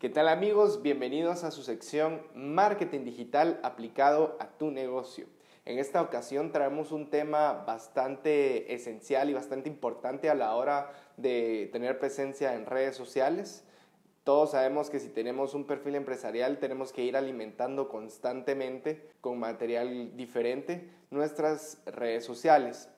¿Qué tal amigos? Bienvenidos a su sección Marketing Digital aplicado a tu negocio. En esta ocasión traemos un tema bastante esencial y bastante importante a la hora de tener presencia en redes sociales. Todos sabemos que si tenemos un perfil empresarial tenemos que ir alimentando constantemente con material diferente nuestras redes sociales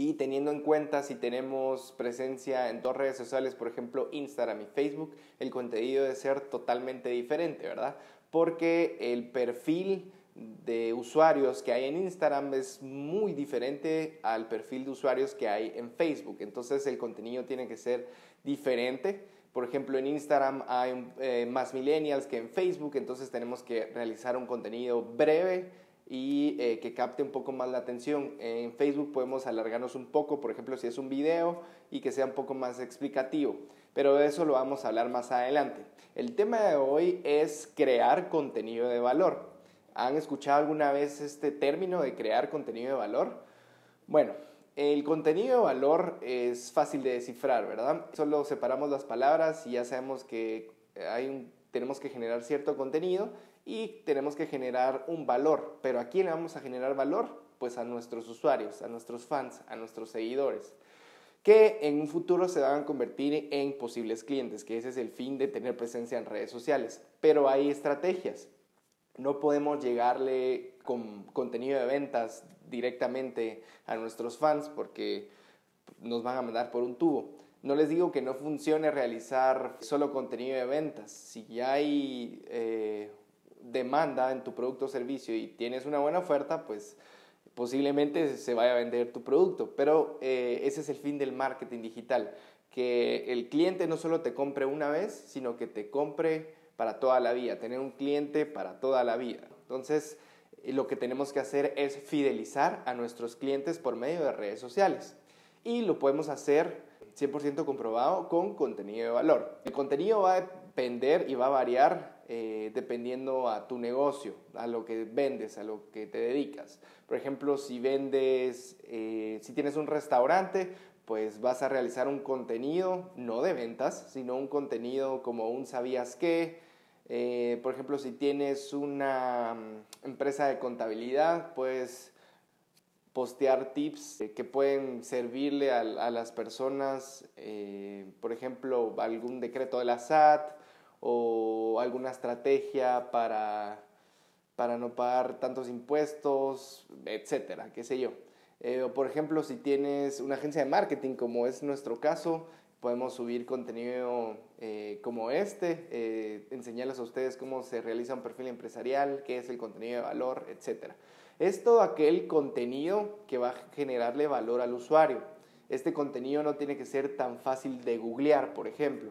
y teniendo en cuenta si tenemos presencia en dos redes sociales, por ejemplo Instagram y Facebook, el contenido debe ser totalmente diferente, ¿verdad? Porque el perfil de usuarios que hay en Instagram es muy diferente al perfil de usuarios que hay en Facebook. Entonces el contenido tiene que ser diferente. Por ejemplo, en Instagram hay eh, más millennials que en Facebook, entonces tenemos que realizar un contenido breve, y eh, que capte un poco más la atención. En Facebook podemos alargarnos un poco, por ejemplo, si es un video y que sea un poco más explicativo, pero de eso lo vamos a hablar más adelante. El tema de hoy es crear contenido de valor. ¿Han escuchado alguna vez este término de crear contenido de valor? Bueno, el contenido de valor es fácil de descifrar, ¿verdad? Solo separamos las palabras y ya sabemos que hay tenemos que generar cierto contenido y tenemos que generar un valor. Pero ¿a quién le vamos a generar valor? Pues a nuestros usuarios, a nuestros fans, a nuestros seguidores, que en un futuro se van a convertir en posibles clientes, que ese es el fin de tener presencia en redes sociales. Pero hay estrategias. No podemos llegarle con contenido de ventas directamente a nuestros fans porque nos van a mandar por un tubo. No les digo que no funcione realizar solo contenido de ventas. Si hay eh, demanda en tu producto o servicio y tienes una buena oferta, pues posiblemente se vaya a vender tu producto. Pero eh, ese es el fin del marketing digital, que el cliente no solo te compre una vez, sino que te compre para toda la vida, tener un cliente para toda la vida. Entonces, eh, lo que tenemos que hacer es fidelizar a nuestros clientes por medio de redes sociales. Y lo podemos hacer 100% comprobado con contenido de valor. El contenido va a depender y va a variar eh, dependiendo a tu negocio, a lo que vendes, a lo que te dedicas. Por ejemplo, si vendes, eh, si tienes un restaurante, pues vas a realizar un contenido, no de ventas, sino un contenido como un sabías qué. Eh, por ejemplo, si tienes una mm, empresa de contabilidad, puedes postear tips que pueden servirle a, a las personas, por ejemplo, algún decreto de la SAT, o alguna estrategia para, para no pagar tantos impuestos, etcétera, qué sé yo. Eh, por ejemplo, si tienes una agencia de marketing, como es nuestro caso, podemos subir contenido eh, como este, eh, enseñarles a ustedes cómo se realiza un perfil empresarial, qué es el contenido de valor, etcétera. Es todo aquel contenido que va a generarle valor al usuario. Este contenido no tiene que ser tan fácil de googlear, por ejemplo.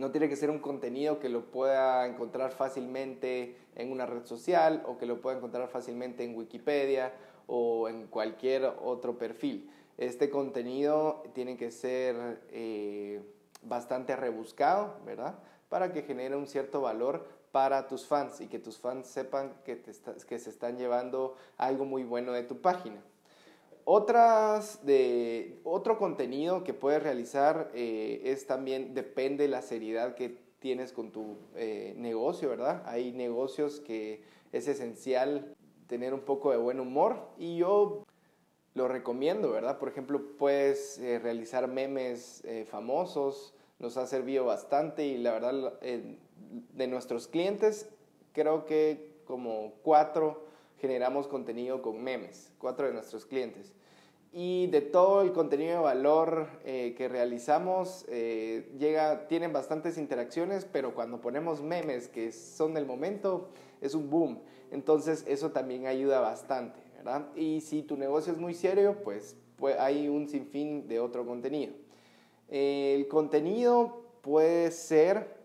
No tiene que ser un contenido que lo pueda encontrar fácilmente en una red social o que lo pueda encontrar fácilmente en Wikipedia o en cualquier otro perfil. Este contenido tiene que ser eh, bastante rebuscado, ¿verdad? Para que genere un cierto valor para tus fans y que tus fans sepan que, que se están llevando algo muy bueno de tu página. Otras de, otro contenido que puedes realizar eh, es también, depende de la seriedad que tienes con tu eh, negocio, ¿verdad? Hay negocios que es esencial tener un poco de buen humor y yo lo recomiendo, ¿verdad? Por ejemplo, puedes eh, realizar memes famosos, nos ha servido bastante y la verdad de nuestros clientes creo que como cuatro generamos contenido con memes, cuatro de nuestros clientes. Y de todo el contenido de valor eh, que realizamos, eh, llega, tienen bastantes interacciones, pero cuando ponemos memes que son del momento, es un boom. Entonces eso también ayuda bastante, ¿verdad? Y si tu negocio es muy serio, pues, pues hay un sinfín de otro contenido. el contenido puede ser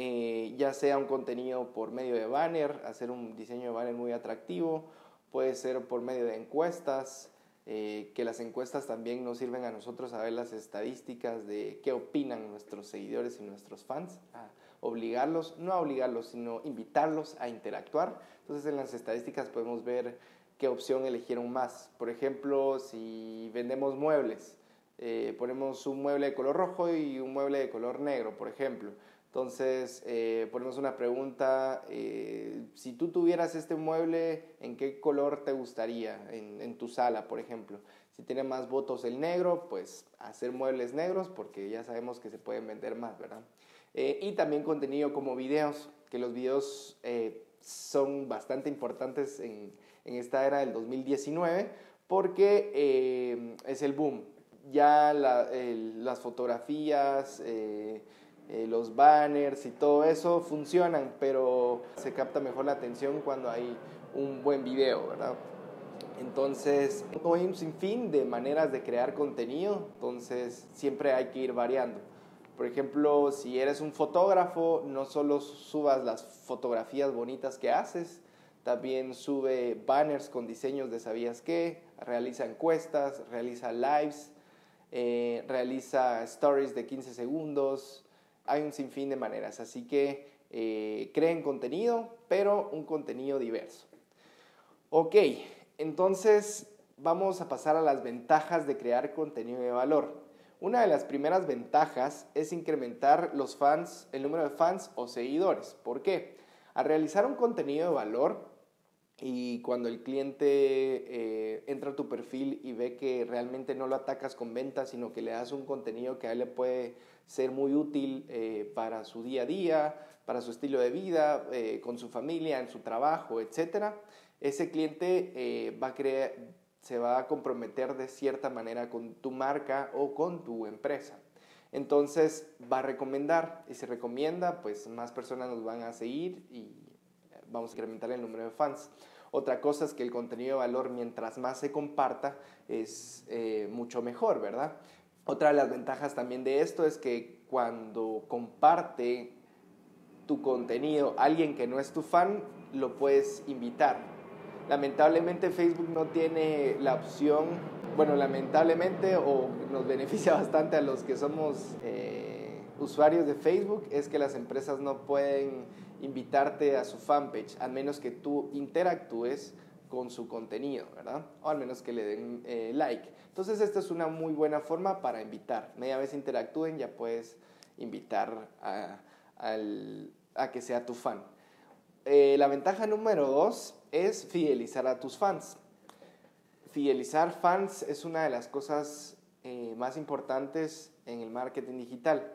eh, ya sea un contenido por medio de banner, hacer un diseño de banner muy atractivo, puede ser por medio de encuestas, eh, que las encuestas también nos sirven a nosotros a ver las estadísticas de qué opinan nuestros seguidores y nuestros fans, a obligarlos, no a obligarlos, sino invitarlos a interactuar. Entonces en las estadísticas podemos ver qué opción eligieron más. Por ejemplo, si vendemos muebles, eh, ponemos un mueble de color rojo y un mueble de color negro, por ejemplo. Entonces, eh, ponemos una pregunta, eh, si tú tuvieras este mueble, ¿en qué color te gustaría en, en, tu sala, por ejemplo? Si tiene más votos el negro, pues hacer muebles negros porque ya sabemos que se pueden vender más, ¿verdad? Eh, y también contenido como videos, que los videos son bastante importantes en, en, esta era del 2019 porque es el boom. Ya las fotografías eh, los banners y todo eso funcionan, pero se capta mejor la atención cuando hay un buen video, ¿verdad? Entonces, hay un sinfín de maneras de crear contenido, entonces siempre hay que ir variando. Por ejemplo, si eres un fotógrafo, no solo subas las fotografías bonitas que haces, también sube banners con diseños de sabías qué, realiza encuestas, realiza lives, eh, realiza stories de 15 segundos, hay un sinfín de maneras, así que eh, creen contenido, pero un contenido diverso. Ok, entonces vamos a pasar a las ventajas de crear contenido de valor. Una de las primeras ventajas es incrementar los fans, el número de fans o seguidores. ¿Por qué? Al realizar un contenido de valor y cuando el cliente eh, entra a tu perfil y ve que realmente no lo atacas con ventas, sino que le das un contenido que a él le puede ser muy útil eh, para su día a día, para su estilo de vida, eh, con su familia, en su trabajo, etc., ese cliente eh, va a se va a comprometer de cierta manera con tu marca o con tu empresa. Entonces va a recomendar y si recomienda, pues más personas nos van a seguir y vamos a incrementar el número de fans. Otra cosa es que el contenido de valor, mientras más se comparta, es mucho mejor, ¿verdad? Otra de las ventajas también de esto es que cuando comparte tu contenido alguien que no es tu fan, lo puedes invitar. Lamentablemente Facebook no tiene la opción, bueno, lamentablemente o nos beneficia bastante a los que somos eh, usuarios de Facebook, es que las empresas no pueden invitarte a su fanpage, a menos que tú interactúes con su contenido, ¿verdad? O al menos que le den eh, like. Entonces esta es una muy buena forma para invitar. Media vez interactúen ya puedes invitar a, que sea tu fan. Eh, la ventaja número dos es fidelizar a tus fans. Fidelizar fans es una de las cosas eh, más importantes en el marketing digital,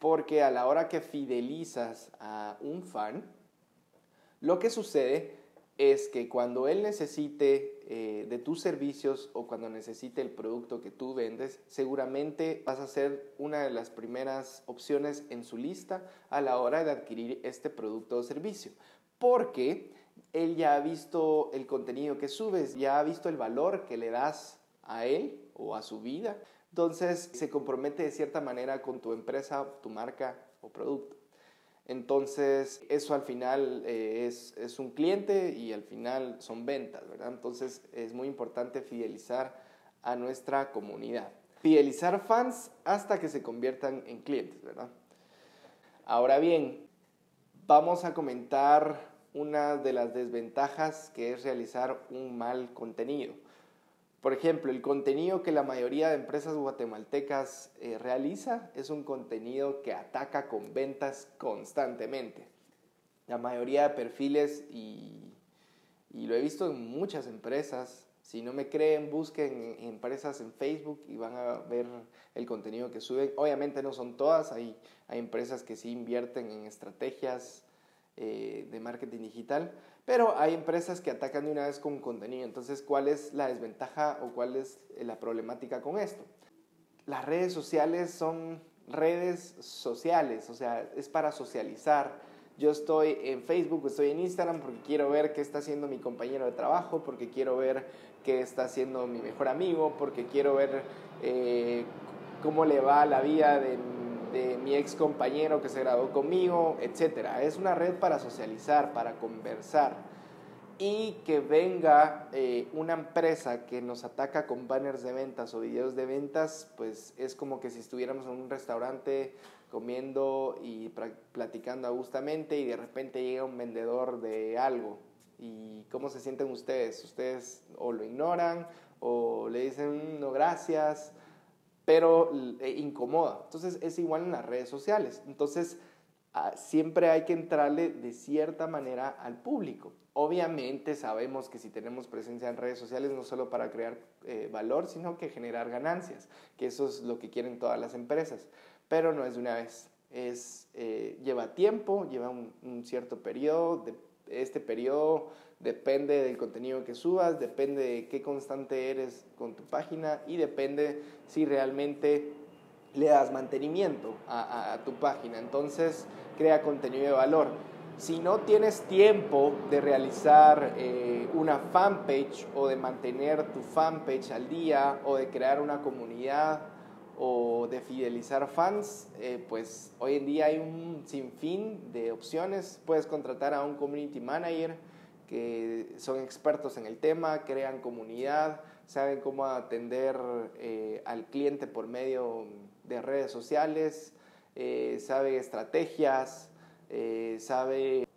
porque a la hora que fidelizas a un fan, lo que sucede es que cuando él necesite eh, de tus servicios o cuando necesite el producto que tú vendes, seguramente vas a ser una de las primeras opciones en su lista a la hora de adquirir este producto o servicio. Porque él ya ha visto el contenido que subes, ya ha visto el valor que le das a él o a su vida. Entonces se compromete de cierta manera con tu empresa, tu marca o producto. Entonces, eso al final eh, es, un cliente y al final son ventas, ¿verdad? Entonces, es muy importante fidelizar a nuestra comunidad. Fidelizar fans hasta que se conviertan en clientes, ¿verdad? Ahora bien, vamos a comentar una de las desventajas que es realizar un mal contenido. Por ejemplo, el contenido que la mayoría de empresas guatemaltecas eh, realiza es un contenido que ataca con ventas constantemente. La mayoría de perfiles, y, lo he visto en muchas empresas, si no me creen, busquen empresas en Facebook y van a ver el contenido que suben. Obviamente no son todas, hay, hay empresas que sí invierten en estrategias eh, de marketing digital, pero hay empresas que atacan de una vez con contenido. Entonces, ¿cuál es la desventaja o cuál es eh, la problemática con esto? Las redes sociales son redes sociales, o sea, es para socializar. Yo estoy en Facebook, estoy en Instagram porque quiero ver qué está haciendo mi compañero de trabajo, porque quiero ver qué está haciendo mi mejor amigo, porque quiero ver eh, cómo le va la vida de de mi ex compañero que se graduó conmigo, etc. Es una red para socializar, para conversar. Y que venga eh, una empresa que nos ataca con banners de ventas o videos de ventas, pues es como que si estuviéramos en un restaurante comiendo y platicando agustamente y de repente llega un vendedor de algo. ¿Y cómo se sienten ustedes? Ustedes o lo ignoran o le dicen no gracias pero eh, incomoda. Entonces es igual en las redes sociales. Entonces ah, siempre hay que entrarle de cierta manera al público. Obviamente sabemos que si tenemos presencia en redes sociales no solo para crear eh, valor, sino que generar ganancias, que eso es lo que quieren todas las empresas, pero no es de una vez. Es, eh, lleva tiempo, lleva un, un cierto periodo, de, este periodo depende del contenido que subas, depende de qué constante eres con tu página y depende si realmente le das mantenimiento a, tu página. Entonces, crea contenido de valor. Si no tienes tiempo de realizar eh, una fanpage o de mantener tu fanpage al día o de crear una comunidad o de fidelizar fans, eh, pues hoy en día hay un sinfín de opciones. Puedes contratar a un community manager que son expertos en el tema, crean comunidad, saben cómo atender eh, al cliente por medio de redes sociales, eh, sabe estrategias, sabe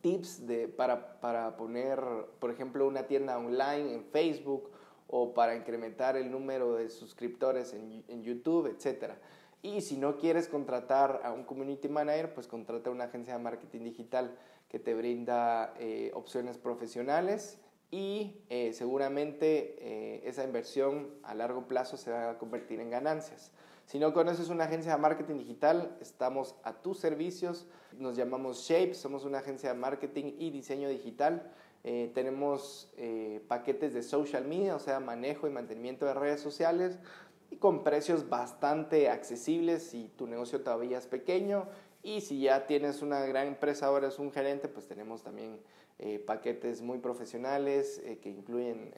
tips de, para, para, poner, por ejemplo, una tienda online en Facebook o para incrementar el número de suscriptores en, en YouTube, etc. Y si no quieres contratar a un community manager, pues contrata a una agencia de marketing digital que te brinda eh, opciones profesionales y seguramente esa inversión a largo plazo se va a convertir en ganancias. Si no conoces una agencia de marketing digital, estamos a tus servicios. Nos llamamos Shape, somos una agencia de marketing y diseño digital. Eh, tenemos eh, paquetes de social media, o sea, manejo y mantenimiento de redes sociales y con precios bastante accesibles si tu negocio todavía es pequeño y si ya tienes una gran empresa, ahora es un gerente, pues tenemos también eh, paquetes muy profesionales que incluyen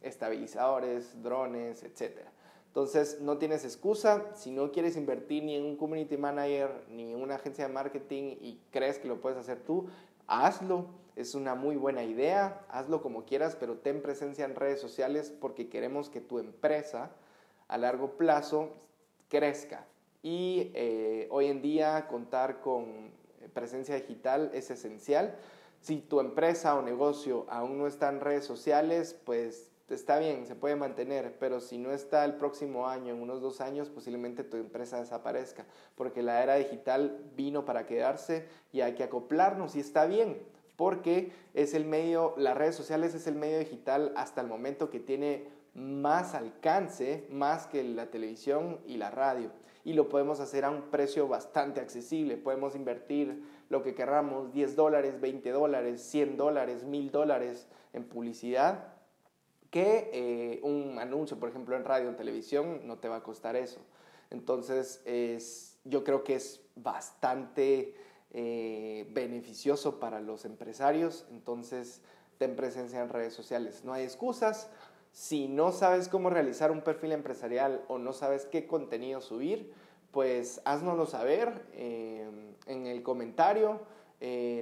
estabilizadores, drones, etcétera. Entonces, no tienes excusa. Si no quieres invertir ni en un community manager ni en una agencia de marketing y crees que lo puedes hacer tú, hazlo. Es una muy buena idea. Hazlo como quieras, pero ten presencia en redes sociales porque queremos que tu empresa a largo plazo crezca. Y eh, hoy en día contar con presencia digital es esencial. Si tu empresa o negocio aún no está en redes sociales, pues está bien, se puede mantener, pero si no está el próximo año, en unos dos años, posiblemente tu empresa desaparezca, porque la era digital vino para quedarse y hay que acoplarnos y está bien, porque es el medio, las redes sociales es el medio digital hasta el momento que tiene más alcance, más que la televisión y la radio. Y lo podemos hacer a un precio bastante accesible. Podemos invertir lo que querramos, 10 dólares, 20 dólares, 100 dólares, 1000 dólares en publicidad que eh, un anuncio, por ejemplo, en radio o televisión, no te va a costar eso. Entonces, es, yo creo que es bastante eh, beneficioso para los empresarios. Entonces, ten presencia en redes sociales. No hay excusas. Si no sabes cómo realizar un perfil empresarial o no sabes qué contenido subir, pues haznoslo saber eh, en el comentario.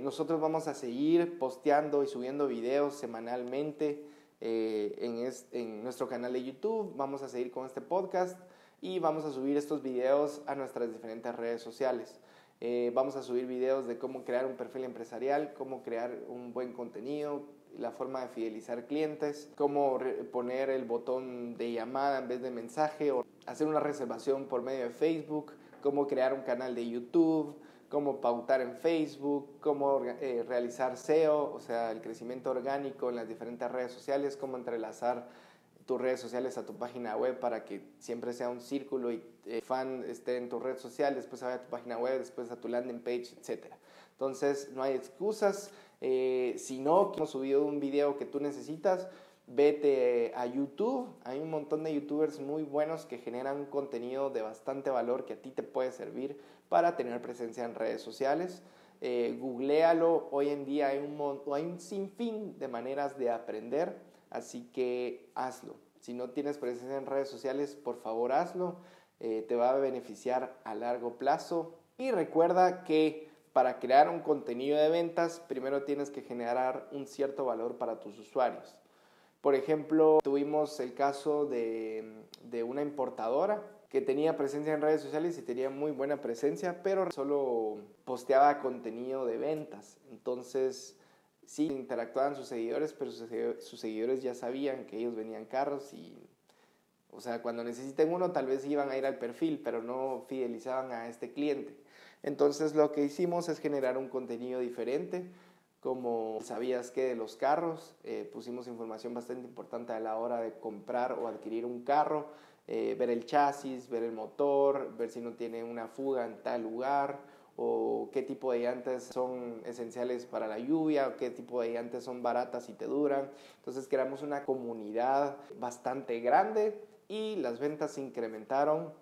nosotros vamos a seguir posteando y subiendo videos semanalmente. Eh, en, en nuestro canal de YouTube. Vamos a seguir con este podcast y vamos a subir estos videos a nuestras diferentes redes sociales. Eh, vamos a subir videos de cómo crear un perfil empresarial, cómo crear un buen contenido, la forma de fidelizar clientes, cómo poner el botón de llamada en vez de mensaje o hacer una reservación por medio de Facebook, cómo crear un canal de YouTube, cómo pautar en Facebook, cómo eh, realizar SEO, o sea, el crecimiento orgánico en las diferentes redes sociales, cómo entrelazar tus redes sociales a tu página web para que siempre sea un círculo y eh, fan esté en tu red social, después vaya a tu página web, después a tu landing page, etc. Entonces, no hay excusas. Eh, si no, hemos subido un video que tú necesitas, vete a YouTube. Hay un montón de youtubers muy bueos que generan contenido de bastante valor que a ti te puede servir para tener presencia en redes sociales. Eh, googlealo, hoy en día hay un, hay un sinfín de maneras de aprender, así que hazlo. Si no tienes presencia en redes sociales, por favor hazlo, eh, te va a beneficiar a largo plazo. Y recuerda que para crear un contenido de ventas, primero tienes que generar un cierto valor para tus usuarios. Por ejemplo, tuvimos el caso de, de una importadora que tenía presencia en redes sociales y tenía muy buena presencia, pero solo posteaba contenido de ventas. Entonces, sí, interactuaban sus seguidores, pero sus, seguidores ya sabían que ellos venían carros y O sea, cuando necesiten uno, tal vez iban a ir al perfil, pero no fidelizaban a este cliente. Entonces, lo que hicimos es generar un contenido diferente, como sabías que de los carros, eh, pusimos información bastante importante a la hora de comprar o adquirir un carro, eh, ver el chasis, ver el motor, ver si no tiene una fuga en tal lugar, o qué tipo de llantas son esenciales para la lluvia, o qué tipo de llantas son baratas y te duran. Entonces creamos una comunidad bastante grande y las ventas se incrementaron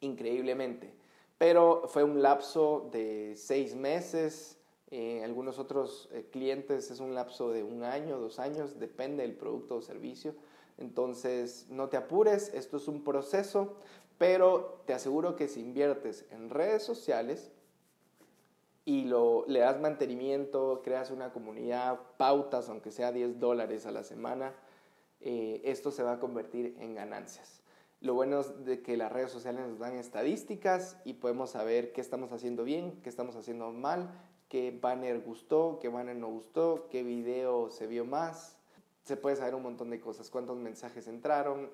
increíblemente. Pero fue un lapso de seis meses, en algunos otros eh, clientes es un lapso de un año, dos años, depende del producto o servicio. Entonces, no te apures, esto es un proceso, pero te aseguro que si inviertes en redes sociales y lo, le das mantenimiento, creas una comunidad, pautas, aunque sea 10 dólares a la semana, eh, esto se va a convertir en ganancias. Lo bueno es de que las redes sociales nos dan estadísticas y podemos saber qué estamos haciendo bien, qué estamos haciendo mal, qué banner gustó, qué banner no gustó, qué video se vio más. Se puede saber un montón de cosas, cuántos mensajes entraron.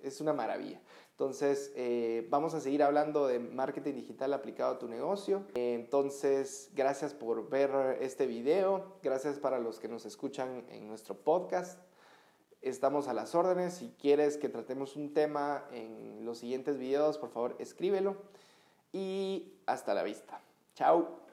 Es una maravilla. Entonces, eh, vamos a seguir hablando de marketing digital aplicado a tu negocio. entonces, gracias por ver este video. Gracias para los que nos escuchan en nuestro podcast. Estamos a las órdenes. Si quieres que tratemos un tema en los siguientes videos, por favor, escríbelo. Y hasta la vista. Chao.